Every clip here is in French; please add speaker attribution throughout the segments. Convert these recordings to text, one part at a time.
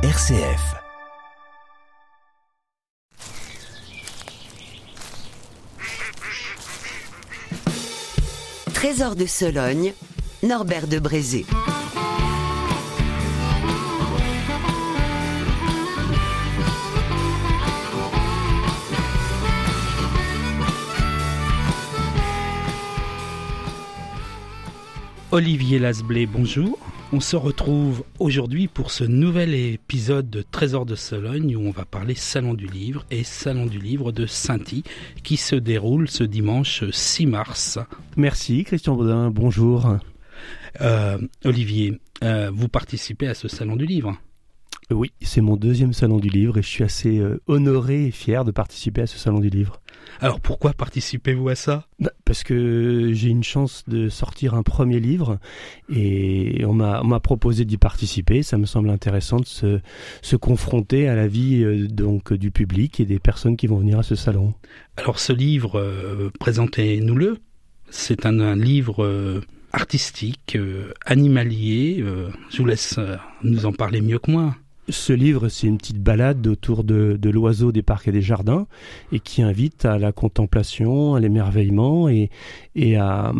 Speaker 1: RCF.
Speaker 2: Trésor de Sologne, Norbert de Brézé.
Speaker 3: Olivier Lasblé, bonjour. On se retrouve aujourd'hui pour ce nouvel épisode de Trésor de Sologne où on va parler Salon du Livre et Salon du Livre de Saint-Y qui se déroule ce dimanche 6 mars.
Speaker 4: Merci Christian Baudin, bonjour.
Speaker 3: Euh, Olivier, euh, vous participez à ce Salon du Livre
Speaker 4: Oui, c'est mon deuxième Salon du Livre et je suis assez euh, honoré et fier de participer à ce Salon du Livre.
Speaker 3: Alors pourquoi participez-vous à ça?
Speaker 4: Bah, Parce que j'ai une chance de sortir un premier livre et on m'a, proposé d'y participer. Ça me semble intéressant de se, se confronter à la vie euh, donc du public et des personnes qui vont venir à ce salon.
Speaker 3: Alors ce livre, euh, présentez-nous-le. C'est un, livre euh, artistique, animalier. je vous laisse nous en parler mieux que moi.
Speaker 4: Ce livre, c'est une petite balade autour de, l'oiseau des parcs et des jardins et qui invite à la contemplation, à l'émerveillement et, à,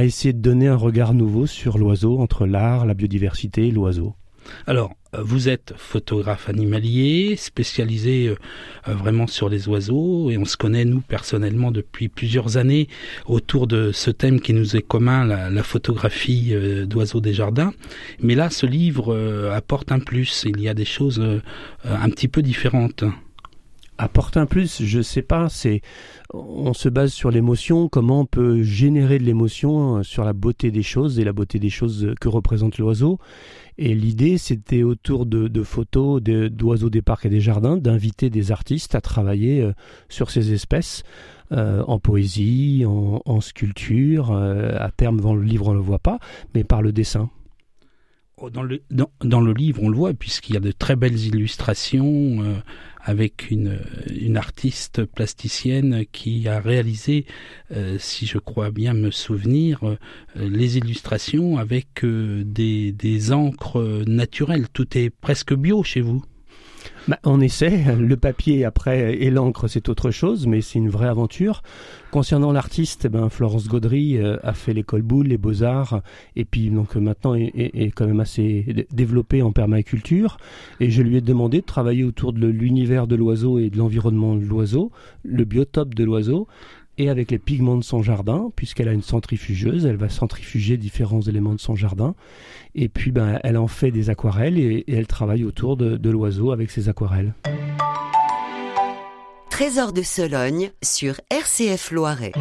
Speaker 4: essayer de donner un regard nouveau sur l'oiseau, entre l'art, la biodiversité et l'oiseau.
Speaker 3: Vous êtes photographe animalier, spécialisé euh, euh, vraiment sur les oiseaux, et on se connaît, nous, personnellement, depuis plusieurs années autour de ce thème qui nous est commun, la, photographie d'oiseaux des jardins. Mais là, ce livre apporte un plus, il y a des choses un petit peu différentes.
Speaker 4: Apporte un plus, je sais pas, c'est on se base sur l'émotion, comment on peut générer de l'émotion sur la beauté des choses et la beauté des choses que représente l'oiseau. Et l'idée, c'était autour de, photos d'oiseaux des parcs et des jardins, d'inviter des artistes à travailler euh, sur ces espèces. Euh, en poésie, en, sculpture, euh, à terme dans le livre on ne le voit pas, mais par le dessin.
Speaker 3: Dans le, dans, le livre, on le voit, puisqu'il y a de très belles illustrations euh, avec une, une artiste plasticienne qui a réalisé, euh, si je crois bien me souvenir, euh, les illustrations avec des, des encres naturelles. Tout est presque bio chez vous.
Speaker 4: Bah, on essaie. Le papier après et l'encre, c'est autre chose, mais c'est une vraie aventure. Concernant l'artiste, eh ben, Florence Gaudry euh, a fait l'école Boulle, les Beaux-Arts, et puis donc maintenant est, est, quand même assez développée en permaculture. Et je lui ai demandé de travailler autour de l'univers de l'oiseau et de l'environnement de l'oiseau, le biotope de l'oiseau et avec les pigments de son jardin, puisqu'elle a une centrifugeuse, elle va centrifuger différents éléments de son jardin. Et puis, ben, elle en fait des aquarelles et, elle travaille autour de, de l'oiseau avec ses aquarelles.
Speaker 2: Trésor de Sologne sur RCF Loiret.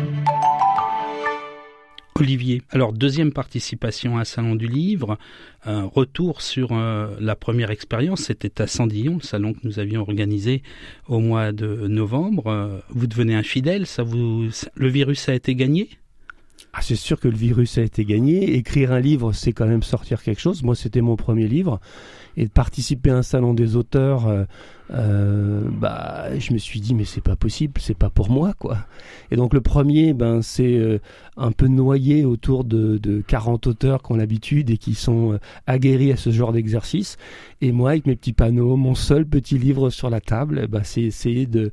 Speaker 3: Olivier, alors deuxième participation à un salon du livre, un retour sur euh, la première expérience, c'était à Sandillon, le salon que nous avions organisé au mois de novembre. Euh, vous devenez infidèle, ça vous, le virus a été gagné?
Speaker 4: Ah, c'est sûr que le virus a été gagné. Écrire un livre, c'est quand même sortir quelque chose. Moi, c'était mon premier livre. Et de participer à un salon des auteurs, euh, euh, bah, je me suis dit mais c'est pas possible, c'est pas pour moi quoi. Et donc le premier, ben c'est euh, un peu noyé autour de, de 40 auteurs qui ont l'habitude et qui sont euh, aguerris à ce genre d'exercice. Et moi avec mes petits panneaux, mon seul petit livre sur la table, bah, c'est essayer de,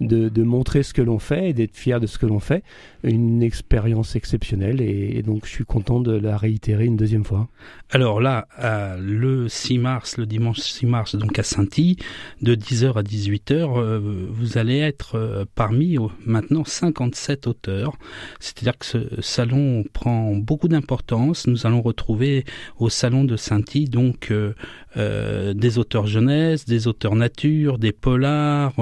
Speaker 4: de, de montrer ce que l'on fait et d'être fier de ce que l'on fait. Une expérience exceptionnelle et, donc je suis content de la réitérer une deuxième fois.
Speaker 3: Alors là, le 6 mars, le dimanche 6 mars, donc à Saint-Y, de 10h à 18h, euh, vous allez être euh, parmi euh, maintenant 57 auteurs. C'est-à-dire que ce salon prend beaucoup d'importance. Nous allons retrouver au salon de Saint-Y donc des auteurs jeunesse, des auteurs nature, des polars,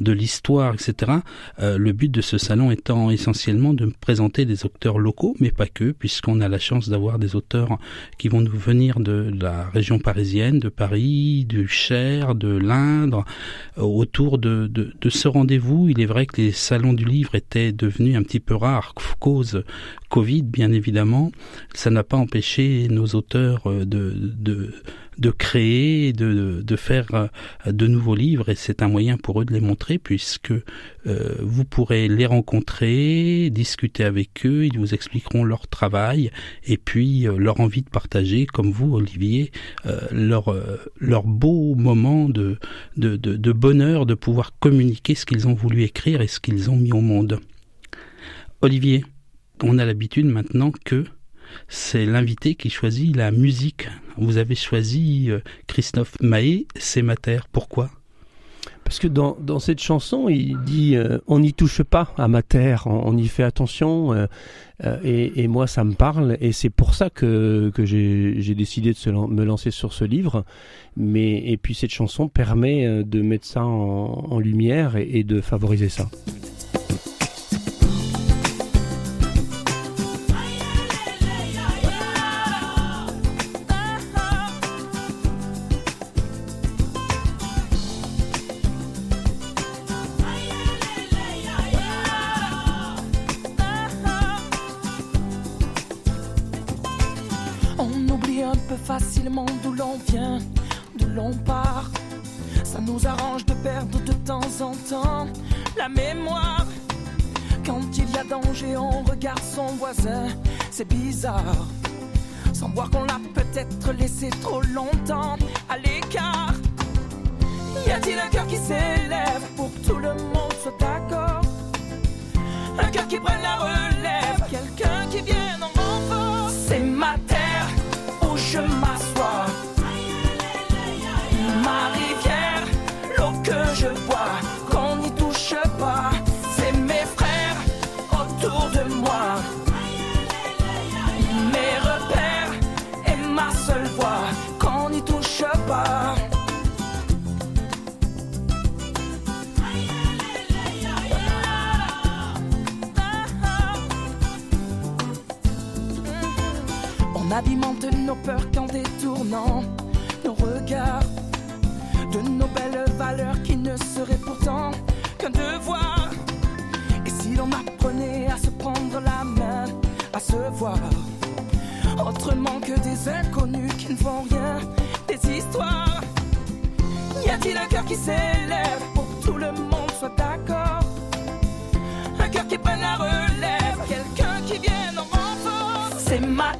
Speaker 3: de l'histoire, etc. le but de ce salon étant essentiellement de présenter des auteurs locaux, mais pas que, puisqu'on a la chance d'avoir des auteurs qui vont nous venir de la région parisienne, de Paris, du Cher, de l'Inde, euh, autour de, ce rendez-vous. Il est vrai que les salons du livre étaient devenus un petit peu rares, cause Covid bien évidemment. Ça n'a pas empêché nos auteurs euh, de, de de créer, de, de faire euh, de nouveaux livres et c'est un moyen pour eux de les montrer puisque euh, vous pourrez les rencontrer, discuter avec eux, ils vous expliqueront leur travail et puis euh, leur envie de partager, comme vous Olivier, leur, leur beau moment de, de, de, de bonheur de pouvoir communiquer ce qu'ils ont voulu écrire et ce qu'ils ont mis au monde. Olivier, on a l'habitude maintenant que c'est l'invité qui choisit la musique. Vous avez choisi euh, Christophe Mahé, C'est ma terre. Pourquoi?
Speaker 4: Parce que dans, dans, cette chanson, il dit euh, on n'y touche pas à ma terre, on, y fait attention. Euh, et, et, moi, ça me parle, et c'est pour ça que, que j'ai décidé de se, me lancer sur ce livre. Mais et puis cette chanson permet de mettre ça en, en lumière et de favoriser ça.
Speaker 1: C'est bizarre. Sans voir qu'on l'a peut-être laissé trop longtemps à l'écart. Y a-t-il un cœur qui s'élève pour que tout le monde soit d'accord? Un cœur qui prenne la relève, quelqu'un alimente nos peurs qu'en détournant nos regards de nos belles valeurs qui ne seraient pourtant qu'un devoir. Et si l'on apprenait à se prendre la main, à se voir autrement que des inconnus qui ne font rien, des histoires. Y a-t-il un cœur qui s'élève pour que tout le monde soit d'accord? Un cœur qui prenne la relève, quelqu'un qui vienne en renfort. C'est ma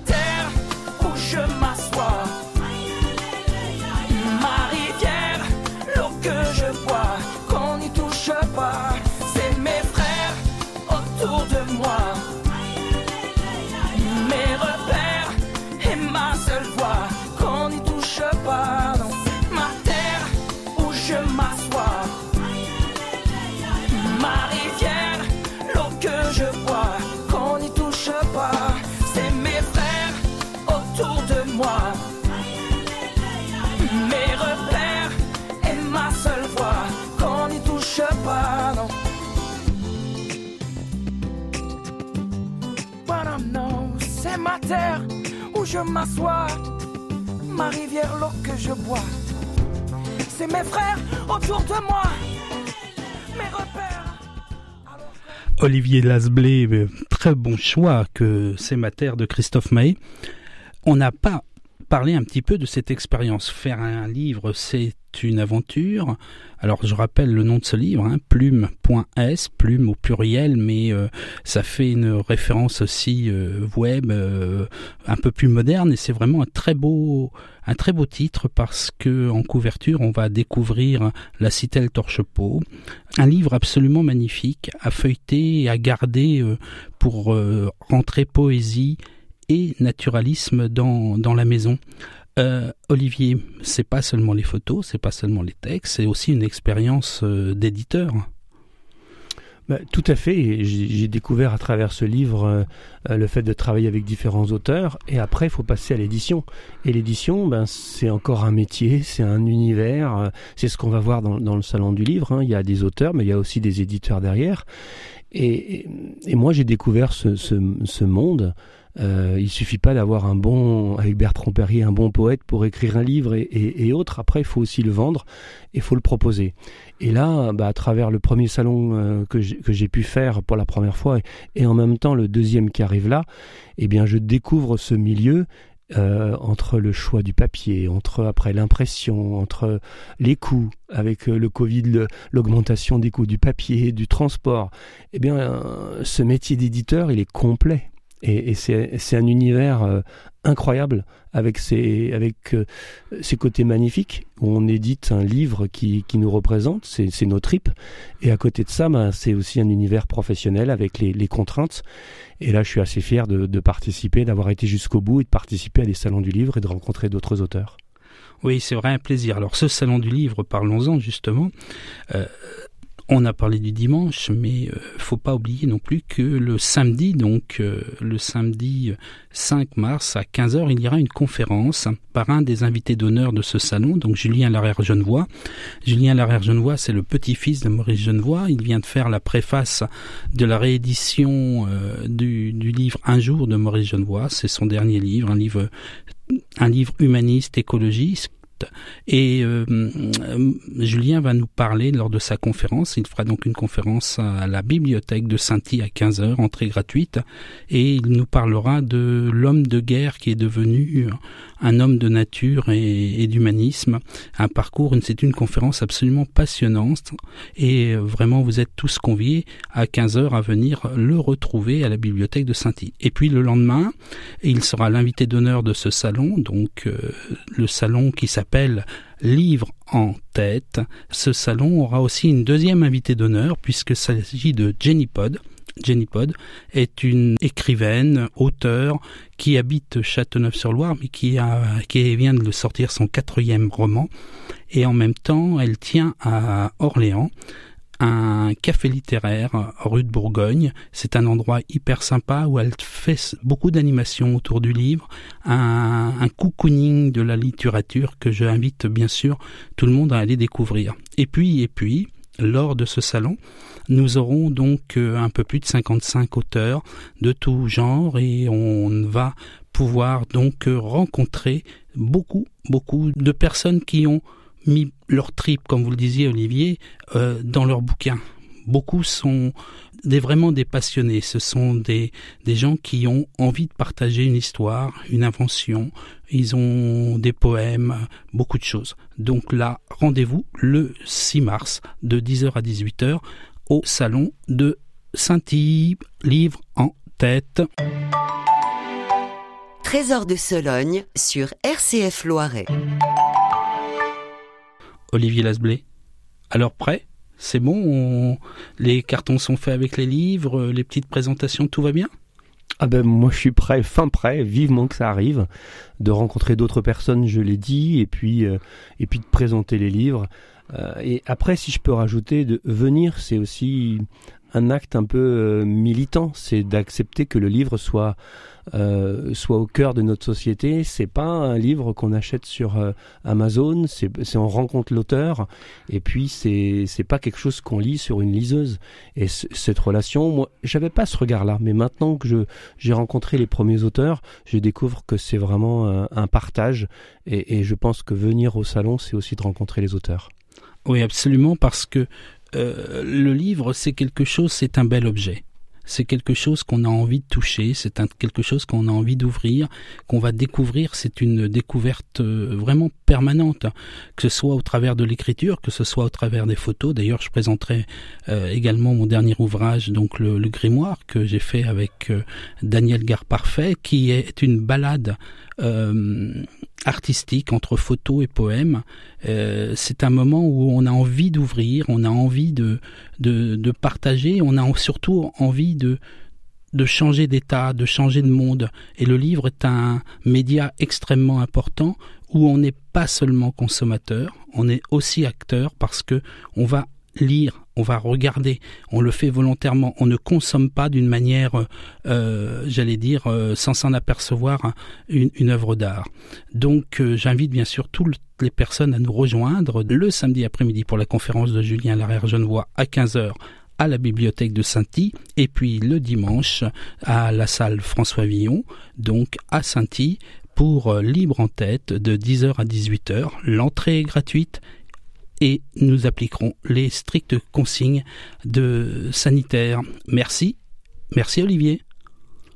Speaker 1: où je m'assois, ma rivière, l'eau que je bois. C'est mes frères autour de moi, mes repères.
Speaker 3: Olivier Lasblé, euh, très bon choix que c'est ma terre de Christophe Mahé. On n'a pas parlé un petit peu de cette expérience. Faire un livre, c'est une aventure. Alors je rappelle le nom de ce livre, hein, plume.s, plume au pluriel, mais euh, ça fait une référence aussi euh, web euh, un peu plus moderne et c'est vraiment un très beau un très beau titre parce que en couverture on va découvrir la citelle torche-peau, un livre absolument magnifique à feuilleter et à garder pour rentrer poésie et naturalisme dans, dans la maison. Euh, Olivier, c'est pas seulement les photos, c'est pas seulement les textes, c'est aussi une expérience euh, d'éditeur.
Speaker 4: Bah, tout à fait. J'ai découvert à travers ce livre euh, euh, le fait de travailler avec différents auteurs. Et après, il faut passer à l'édition. Et l'édition, ben, c'est encore un métier, c'est un univers. C'est ce qu'on va voir dans, dans le salon du livre. hein. Il y a des auteurs, mais il y a aussi des éditeurs derrière. Et, et, moi, j'ai découvert ce, ce, ce monde. Euh, il suffit pas d'avoir un bon, avec Bertrand Perrier, un bon poète pour écrire un livre et, et, et autres. Après, il faut aussi le vendre et il faut le proposer. Et là, bah, à travers le premier salon euh, que j'ai pu faire pour la première fois et, et en même temps le deuxième qui arrive là, eh bien, je découvre ce milieu euh, entre le choix du papier, entre après l'impression, entre les coûts avec euh, le Covid, l'augmentation des coûts du papier, du transport, eh bien, ce métier d'éditeur, il est complet. Et, c'est un univers euh, incroyable avec ses, avec, euh, ses côtés magnifiques, où on édite un livre qui, qui nous représente, c'est nos tripes. Et à côté de ça, ben, c'est aussi un univers professionnel avec les, les, contraintes. Et là, je suis assez fier de, de participer, d'avoir été jusqu'au bout et de participer à des salons du livre et de rencontrer d'autres auteurs.
Speaker 3: Oui, c'est vrai un plaisir. Alors ce salon du livre, parlons-en justement. Euh, on a parlé du dimanche, mais euh, faut pas oublier non plus que le samedi, donc euh, le samedi 5 mars à 15h, il y aura une conférence par un des invités d'honneur de ce salon, donc Julien Larère Genevois. Julien Larère Genevois, c'est le petit-fils de Maurice Genevois. Il vient de faire la préface de la réédition euh, du, du, livre Un jour de Maurice Genevois. C'est son dernier livre, un livre un livre humaniste, écologiste, et euh, Julien va nous parler lors de sa conférence. Il fera donc une conférence à la bibliothèque de Saint-Y à 15h, entrée gratuite. Et il nous parlera de l'homme de guerre qui est devenu un homme de nature et, d'humanisme, un parcours, c'est une conférence absolument passionnante et vraiment vous êtes tous conviés à 15h à venir le retrouver à la bibliothèque de Saint-Y. Et puis le lendemain, il sera l'invité d'honneur de ce salon, donc euh, le salon qui s'appelle Livre en tête. Ce salon aura aussi une deuxième invitée d'honneur puisque s'agit de Jenny Pod. Jenny Pod est une écrivaine, auteure, qui habite Châteauneuf-sur-Loire, mais qui, vient de sortir son quatrième roman. Et en même temps, elle tient à Orléans un café littéraire rue de Bourgogne. C'est un endroit hyper sympa où elle fait beaucoup d'animations autour du livre, un, un cocooning de la littérature que je bien sûr tout le monde à aller découvrir. Et puis, et puis, lors de ce salon, nous aurons donc euh, un peu plus de 55 auteurs de tout genre et on va pouvoir donc euh, rencontrer beaucoup, beaucoup de personnes qui ont mis leur trip, comme vous le disiez Olivier, euh, dans leurs bouquins. Beaucoup sont des, vraiment des passionnés. Ce sont des, des gens qui ont envie de partager une histoire, une invention. Ils ont des poèmes, beaucoup de choses. Donc là, rendez-vous le 6 mars de 10h à 18h au salon de Saint-Yves, livre en tête.
Speaker 2: Trésor de Sologne sur RCF Loiret.
Speaker 3: Olivier Lasblé, alors prêt? C'est bon Les cartons sont faits avec les livres, les petites présentations, tout va bien?
Speaker 4: Ah ben moi je suis prêt, fin prêt, vivement que ça arrive, de rencontrer d'autres personnes, je l'ai dit, et puis euh, et puis de présenter les livres. Euh, et après, si je peux rajouter, de venir, c'est aussi un acte un peu euh, militant, c'est d'accepter que le livre soit euh, soit au cœur de notre société. C'est pas un livre qu'on achète sur euh, Amazon, c'est on rencontre l'auteur et puis c'est c'est pas quelque chose qu'on lit sur une liseuse. Et cette relation, moi, j'avais pas ce regard-là, mais maintenant que je j'ai rencontré les premiers auteurs, je découvre que c'est vraiment un, partage et, et je pense que venir au salon, c'est aussi de rencontrer les auteurs.
Speaker 3: Oui, absolument, parce que euh, le livre, c'est quelque chose, c'est un bel objet. C'est quelque chose qu'on a envie de toucher, c'est quelque chose qu'on a envie d'ouvrir, qu'on va découvrir. C'est une découverte euh, vraiment permanente, que ce soit au travers de l'écriture, que ce soit au travers des photos. D'ailleurs, je présenterai euh, également mon dernier ouvrage, donc le, grimoire que j'ai fait avec Daniel Garparfait, qui est une balade artistique entre photos et poèmes. Euh, c'est un moment où on a envie d'ouvrir, on a envie de, de, de, partager, on a surtout envie de, de changer d'état, de changer de monde. Et le livre est un média extrêmement important où on n'est pas seulement consommateur, on est aussi acteur parce que on va lire, on va regarder, on le fait volontairement, on ne consomme pas d'une manière, euh, j'allais dire, euh, sans s'en apercevoir une, une œuvre d'art. Donc euh, j'invite bien sûr toutes les personnes à nous rejoindre le samedi après-midi pour la conférence de Julien Larère Genevois à 15h à la bibliothèque de Saint-Y et puis le dimanche à la salle François Villon, donc à Saint-Y pour Libre en tête de 10h à 18h. L'entrée est gratuite et nous appliquerons les strictes consignes de sanitaire. Merci. Merci Olivier.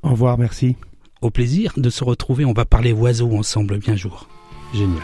Speaker 4: Au revoir, merci.
Speaker 3: au plaisir de se retrouver. On va parler oiseaux ensemble bien jour.
Speaker 4: Génial.